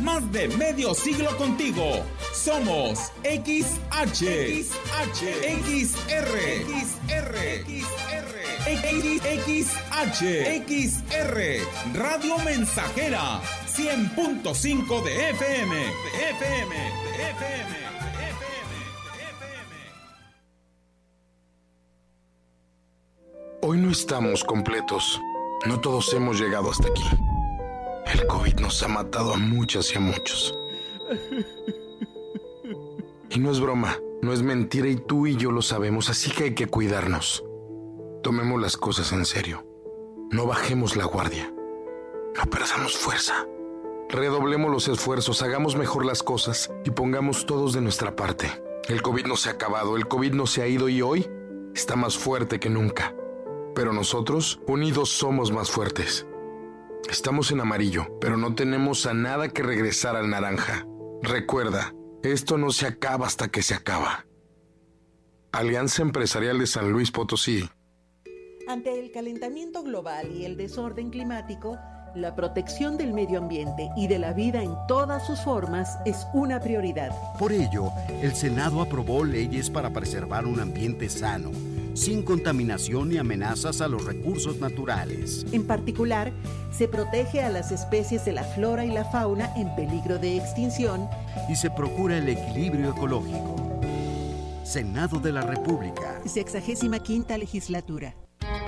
Más de medio siglo contigo. Somos XH, XH, XR, XR, XR, XH, XR, Radio Mensajera, 100.5 de FM, de FM, de FM. Hoy no estamos completos. No todos hemos llegado hasta aquí. El COVID nos ha matado a muchas y a muchos. Y no es broma, no es mentira y tú y yo lo sabemos, así que hay que cuidarnos. Tomemos las cosas en serio. No bajemos la guardia. No perdamos fuerza. Redoblemos los esfuerzos, hagamos mejor las cosas y pongamos todos de nuestra parte. El COVID no se ha acabado, el COVID no se ha ido y hoy está más fuerte que nunca. Pero nosotros, unidos, somos más fuertes. Estamos en amarillo, pero no tenemos a nada que regresar al naranja. Recuerda, esto no se acaba hasta que se acaba. Alianza Empresarial de San Luis Potosí. Ante el calentamiento global y el desorden climático, la protección del medio ambiente y de la vida en todas sus formas es una prioridad. Por ello, el Senado aprobó leyes para preservar un ambiente sano sin contaminación ni amenazas a los recursos naturales. En particular, se protege a las especies de la flora y la fauna en peligro de extinción y se procura el equilibrio ecológico. Senado de la República. Sexagésima quinta legislatura.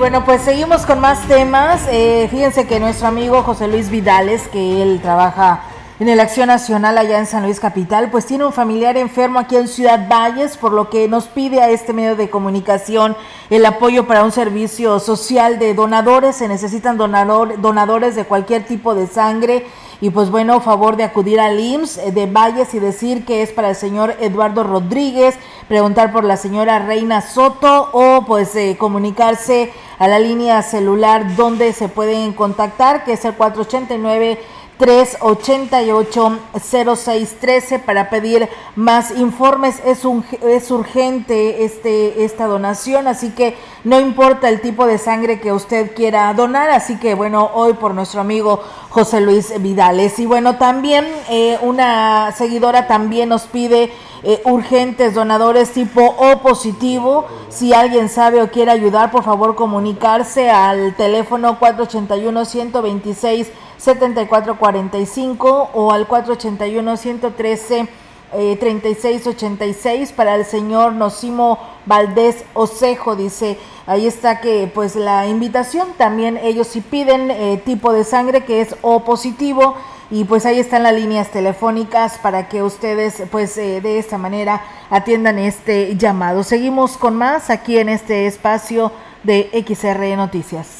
Bueno, pues seguimos con más temas. Eh, fíjense que nuestro amigo José Luis Vidales, que él trabaja en el Acción Nacional allá en San Luis Capital, pues tiene un familiar enfermo aquí en Ciudad Valles, por lo que nos pide a este medio de comunicación el apoyo para un servicio social de donadores. Se necesitan donador, donadores de cualquier tipo de sangre. Y pues bueno, favor de acudir al IMSS eh, de Valles y decir que es para el señor Eduardo Rodríguez, preguntar por la señora Reina Soto o pues eh, comunicarse a la línea celular donde se pueden contactar, que es el 489 388-0613 para pedir más informes. Es, un, es urgente este, esta donación, así que no importa el tipo de sangre que usted quiera donar. Así que bueno, hoy por nuestro amigo José Luis Vidales. Y bueno, también eh, una seguidora también nos pide eh, urgentes donadores tipo O positivo. Si alguien sabe o quiere ayudar, por favor comunicarse al teléfono 481 126 7445 o al 481 113 3686 para el señor Nocimo Valdés Osejo, dice, ahí está que pues la invitación, también ellos si piden eh, tipo de sangre que es O positivo y pues ahí están las líneas telefónicas para que ustedes pues eh, de esta manera atiendan este llamado. Seguimos con más aquí en este espacio de XR Noticias.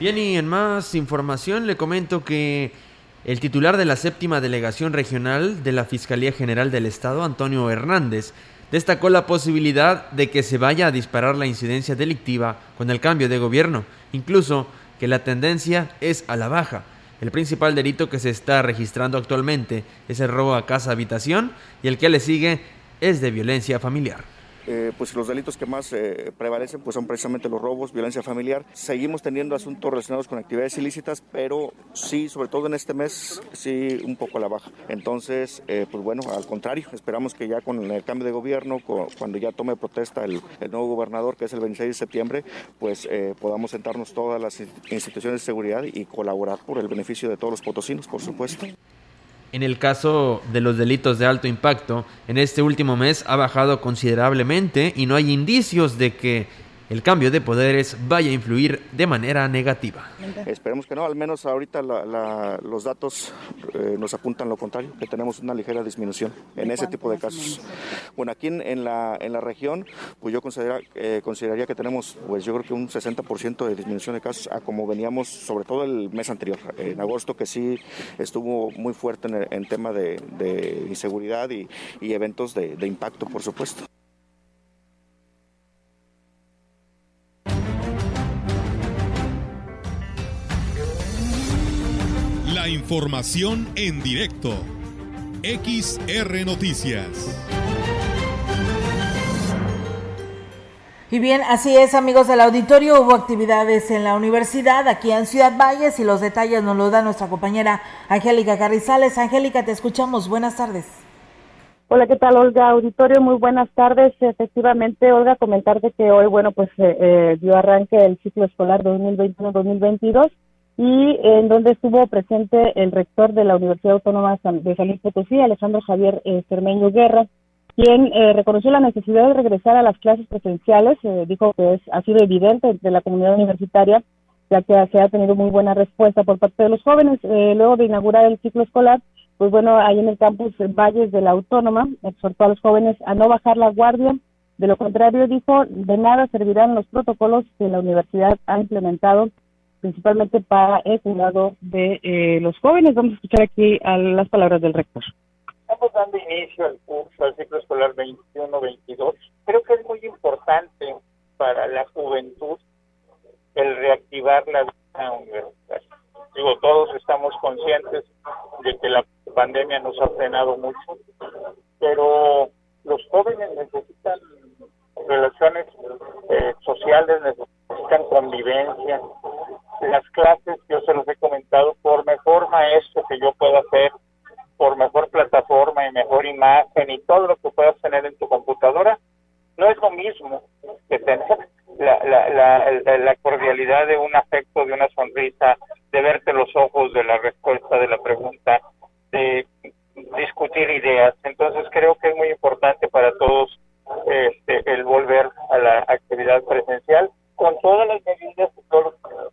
Bien, y en más información le comento que el titular de la séptima delegación regional de la Fiscalía General del Estado, Antonio Hernández, destacó la posibilidad de que se vaya a disparar la incidencia delictiva con el cambio de gobierno, incluso que la tendencia es a la baja. El principal delito que se está registrando actualmente es el robo a casa habitación y el que le sigue es de violencia familiar. Eh, pues los delitos que más eh, prevalecen pues son precisamente los robos, violencia familiar. Seguimos teniendo asuntos relacionados con actividades ilícitas, pero sí, sobre todo en este mes, sí un poco a la baja. Entonces, eh, pues bueno, al contrario, esperamos que ya con el cambio de gobierno, cuando ya tome protesta el, el, nuevo gobernador, que es el 26 de septiembre, pues podamos sentarnos todas las instituciones de seguridad y colaborar por el beneficio de todos los potosinos, por supuesto. En el caso de los delitos de alto impacto, en este último mes ha bajado considerablemente y no hay indicios de que el cambio de poderes vaya a influir de manera negativa. Esperemos que no, al menos ahorita los datos eh, nos apuntan lo contrario, que tenemos una ligera disminución en ese tipo de casos. Bueno, aquí en, la, en la región, pues yo eh, consideraría que tenemos, pues yo creo que un 60% de disminución de casos a como veníamos, sobre todo el mes anterior, en agosto, que sí estuvo muy fuerte en, tema de, inseguridad y, eventos de impacto, por supuesto. Información en directo. XR Noticias. Y bien, así es, amigos del auditorio. Hubo actividades en la universidad, aquí en Ciudad Valles, y los detalles nos los da nuestra compañera Angélica Carrizales. Angélica, te escuchamos. Buenas tardes. Hola, ¿qué tal, Olga? Auditorio, muy buenas tardes. Efectivamente, Olga, comentarte que hoy, bueno, pues eh, eh dio arranque el ciclo escolar 2021-2022 y en donde estuvo presente el rector de la Universidad Autónoma de San Luis Potosí, Alejandro Javier eh, Cermeño Guerra, quien eh, reconoció la necesidad de regresar a las clases presenciales, eh, dijo que es, ha sido evidente entre la comunidad universitaria, ya que se ha tenido muy buena respuesta por parte de los jóvenes. luego de inaugurar el ciclo escolar, pues bueno, ahí en el campus Valles de la Autónoma, exhortó a los jóvenes a no bajar la guardia, de lo contrario, dijo, de nada servirán los protocolos que la universidad ha implementado principalmente para el cuidado de eh, los jóvenes. Vamos a escuchar aquí a las palabras del rector. Estamos dando inicio al curso, al ciclo escolar 21-22. Creo que es muy importante para la juventud el reactivar la vida universitaria. Digo, todos estamos conscientes de que la pandemia nos ha frenado mucho, pero los jóvenes necesitan relaciones eh, sociales, necesitan convivencia, las clases, yo se los he comentado, por mejor maestro que yo pueda hacer, por mejor plataforma y mejor imagen y todo lo que puedas tener en tu computadora, no es lo mismo que tener la, la, la, cordialidad de un afecto, de una sonrisa, de verte los ojos de la respuesta de la pregunta, de discutir ideas. Entonces creo que es muy importante para todos este, el volver a la actividad presencial con todas las medidas y todos los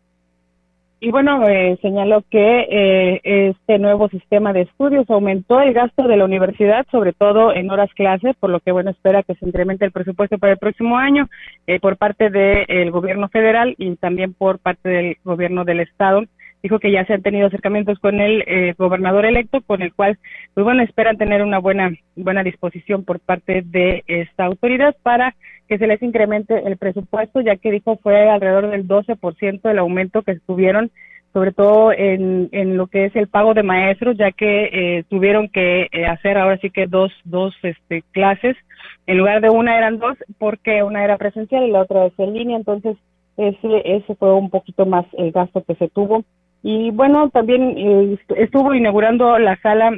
y bueno, eh, señaló que eh, este nuevo sistema de estudios aumentó el gasto de la universidad, sobre todo en horas clases, por lo que bueno espera que se incremente el presupuesto para el próximo año eh, por parte del gobierno federal y también por parte del gobierno del estado. Dijo que ya se han tenido acercamientos con el eh, gobernador electo, con el cual, pues bueno, esperan tener una buena buena disposición por parte de esta autoridad para que se les incremente el presupuesto, ya que dijo fue alrededor del 12% el aumento que tuvieron, sobre todo en, en lo que es el pago de maestros, ya que eh, tuvieron que eh, hacer ahora sí que dos, dos este, clases, en lugar de una eran dos, porque una era presencial y la otra es en línea, entonces ese, ese fue un poquito más el gasto que se tuvo. Y bueno, también eh, estuvo inaugurando la sala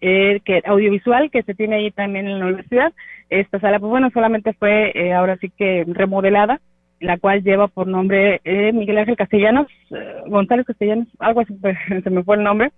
eh, que audiovisual que se tiene ahí también en la universidad. Esta sala, pues bueno, solamente fue eh, ahora sí que remodelada, la cual lleva por nombre eh, Miguel Ángel Castellanos, González Castellanos, algo así, [laughs] pues, se me fue el nombre.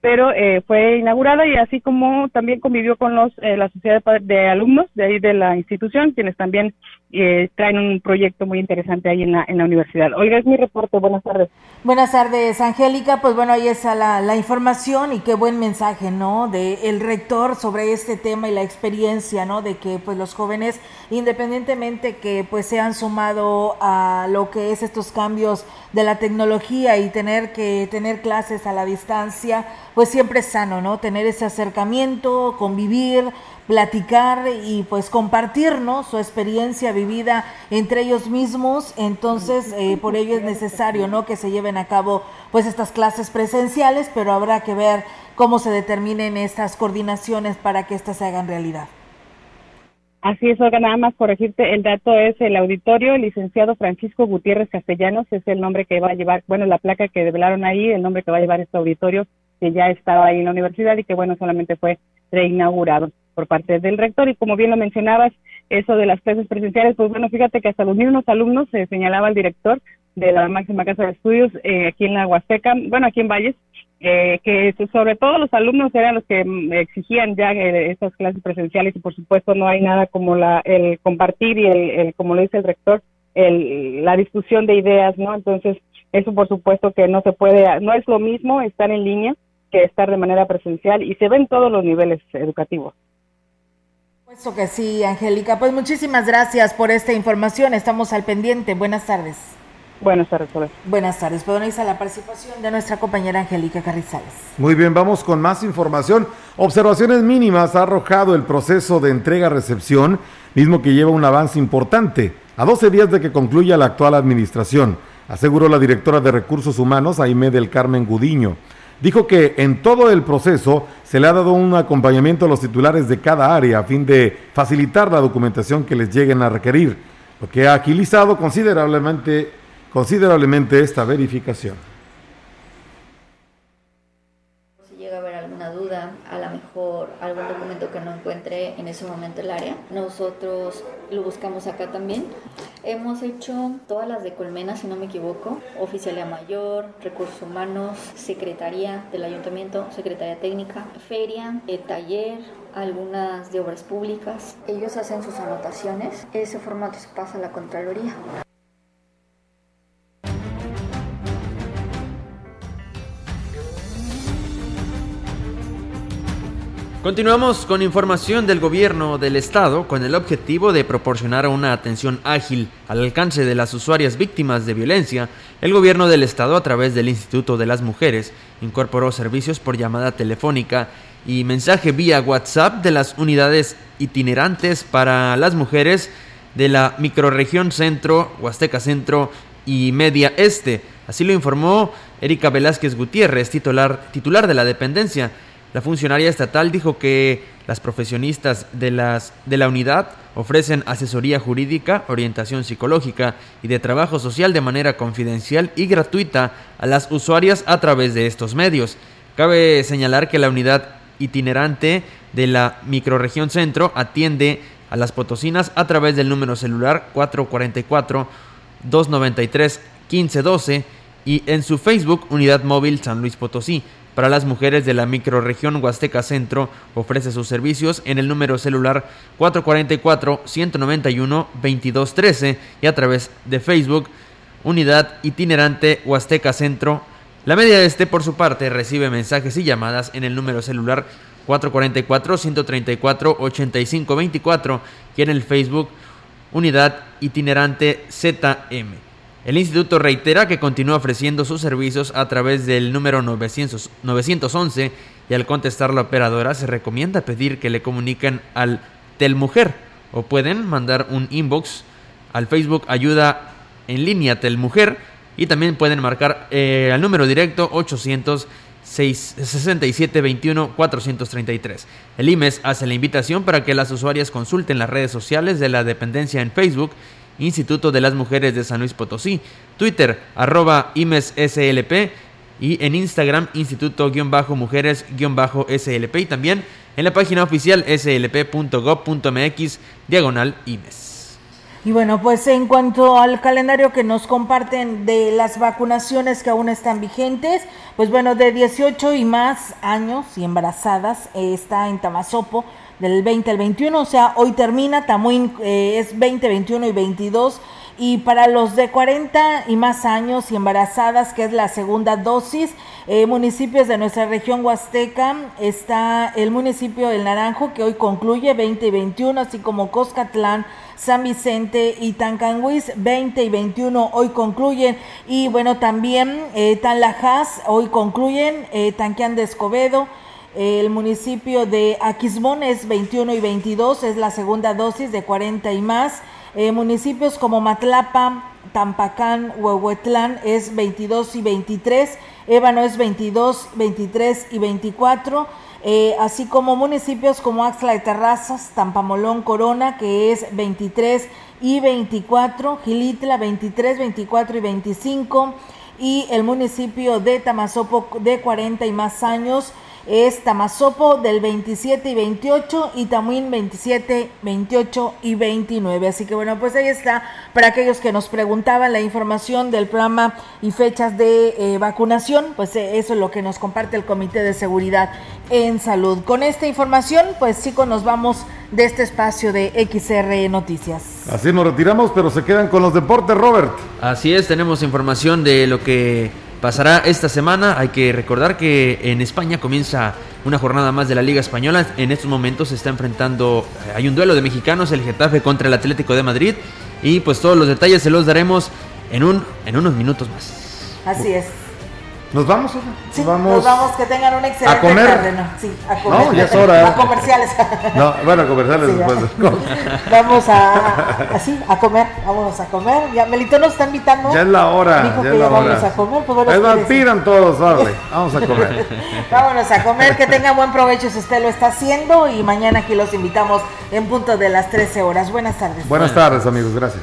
pero eh, fue inaugurada y así como también convivió con los eh, la sociedad de, alumnos de ahí de la institución, quienes también eh, traen un proyecto muy interesante ahí en la, en la universidad. Oiga, es mi reporte. Buenas tardes. Buenas tardes, Angélica. Pues bueno, ahí está la, la información y qué buen mensaje, ¿no? De el rector sobre este tema y la experiencia, ¿no? De que pues los jóvenes, independientemente que pues se han sumado a lo que es estos cambios de la tecnología y tener que tener clases a la distancia, pues siempre es sano, ¿no? Tener ese acercamiento, convivir, platicar y pues compartirnos su experiencia vivida entre ellos mismos. Entonces, eh, por ello es necesario, ¿no? Que se lleven a cabo pues estas clases presenciales, pero habrá que ver cómo se determinen estas coordinaciones para que éstas se hagan realidad. Así es, Olga, nada más corregirte, el dato es el auditorio, el licenciado Francisco Gutiérrez Castellanos, es el nombre que va a llevar, bueno, la placa que develaron ahí, el nombre que va a llevar este auditorio, que ya estaba ahí en la universidad y que, bueno, solamente fue reinaugurado por parte del rector. Y como bien lo mencionabas, eso de las clases presenciales, pues bueno, fíjate que hasta los mismos alumnos, se señalaba el director de la máxima casa de estudios eh, aquí en la Huasteca, bueno, aquí en Valles, eh, que sobre todo los alumnos eran los que mm, exigían ya eh, esas clases presenciales y por supuesto no hay nada como la, el compartir y el, como lo dice el rector, el, la discusión de ideas, ¿no? Entonces, eso por supuesto que no se puede, no es lo mismo estar en línea que estar de manera presencial y se ve en todos los niveles educativos. Puesto que sí, Angélica. Pues muchísimas gracias por esta información. Estamos al pendiente. Buenas tardes. Buenas tardes, Buenas tardes. A la participación de nuestra compañera Angélica Carrizales. Muy bien, vamos con más información. Observaciones mínimas ha arrojado el proceso de entrega-recepción, mismo que lleva un avance importante, a 12 días de que concluya la actual administración, aseguró la directora de Recursos Humanos, Aime del Carmen Gudiño. Dijo que en todo el proceso se le ha dado un acompañamiento a los titulares de cada área a fin de facilitar la documentación que les lleguen a requerir, lo que ha agilizado considerablemente considerablemente esta verificación. En ese momento el área, nosotros lo buscamos acá también. Hemos hecho todas las de Colmena, si no me equivoco, Oficialía Mayor, Recursos Humanos, Secretaría del Ayuntamiento, Secretaría Técnica, Feria, eh, Taller, algunas de Obras Públicas. Ellos hacen sus anotaciones, ese formato se pasa a la Contraloría. Continuamos con información del gobierno del estado con el objetivo de proporcionar una atención ágil al alcance de las usuarias víctimas de violencia. El gobierno del estado a través del Instituto de las Mujeres incorporó servicios por llamada telefónica y mensaje vía WhatsApp de las unidades itinerantes para las mujeres de la microrregión Centro, Huasteca Centro y Media Este. Así lo informó Erika Velázquez Gutiérrez, titular, titular de la dependencia. La funcionaria estatal dijo que las profesionistas de, las, de la unidad ofrecen asesoría jurídica, orientación psicológica y de trabajo social de manera confidencial y gratuita a las usuarias a través de estos medios. Cabe señalar que la unidad itinerante de la microregión centro atiende a las potosinas a través del número celular 444 293 1512 y en su Facebook Unidad Móvil San Luis Potosí. Para las mujeres de la microrregión Huasteca Centro ofrece sus servicios en el número celular 444-191-2213 y a través de Facebook Unidad Itinerante Huasteca Centro. La media este, por su parte, recibe mensajes y llamadas en el número celular 444-134-8524 y en el Facebook Unidad Itinerante ZM. El instituto reitera que continúa ofreciendo sus servicios a través del número 911 y al contestar la operadora se recomienda pedir que le comuniquen al Telmujer o pueden mandar un inbox al Facebook Ayuda en línea Telmujer y también pueden marcar eh, al número directo 800 6721 433. El IMES hace la invitación para que las usuarias consulten las redes sociales de la dependencia en Facebook Instituto de las Mujeres de San Luis Potosí, Twitter, arroba IMESSLP y en Instagram, Instituto-Mujeres-SLP y también en la página oficial slp.gov.mx, diagonal IMES. Y bueno, pues en cuanto al calendario que nos comparten de las vacunaciones que aún están vigentes, pues bueno, de 18 y más años y embarazadas, eh, está en Tamazopo del 20 al 21, o sea, hoy termina, Tamuín eh, es 20, 21 y 22 y para los de 40 y más años y embarazadas, que es la segunda dosis, eh, municipios de nuestra región huasteca, está el municipio del Naranjo, que hoy concluye 20 y 21, así como Coscatlán, San Vicente y Tancanguis, 20 y 21 hoy concluyen. Y bueno, también eh, Tanlajas hoy concluyen, eh, Tanquián de Escobedo, el municipio de Aquismón es 21 y 22, es la segunda dosis de 40 y más. Eh, municipios como Matlapa, Tampacán, Huehuetlán es 22 y 23, Ébano es 22, 23 y 24, eh, así como municipios como Axla de Terrazas, Tampamolón, Corona, que es 23 y 24, Gilitla 23, 24 y 25, y el municipio de Tamazopo de 40 y más años, es Tamazopo del 27 y 28 y Tamuín 27, 28 y 29. Así que bueno, pues ahí está para aquellos que nos preguntaban la información del programa y fechas de eh, vacunación, pues eh, eso es lo que nos comparte el Comité de Seguridad en Salud. Con esta información, pues chicos, nos vamos de este espacio de XR Noticias. Así nos retiramos, pero se quedan con los deportes, Robert. Así es, tenemos información de lo que pasará esta semana. Hay que recordar que en España comienza una jornada más de la Liga Española. En estos momentos se está enfrentando, eh, hay un duelo de mexicanos, el Getafe contra el Atlético de Madrid. Y pues todos los detalles se los daremos en, un, en unos minutos más. Así es. ¿Nos vamos? Sí, vamos. Nos vamos, que tengan un excelente ¿A comer? tarde. No, sí, a comer. No, ya es hora. [laughs] A comerciales. No, bueno, a comerciales Sí, después. Vamos a, así, a comer, vámonos a comer. Ya, Melito nos está invitando. Ya es la hora, Dijo ya que es la ya vamos a comer, pues bueno, pidan todos, [laughs] vamos a comer. Vámonos a comer, que tenga buen provecho si usted lo está haciendo y mañana aquí los invitamos en punto de las 13 horas. Buenas tardes. Buenas tardes, amigos, gracias.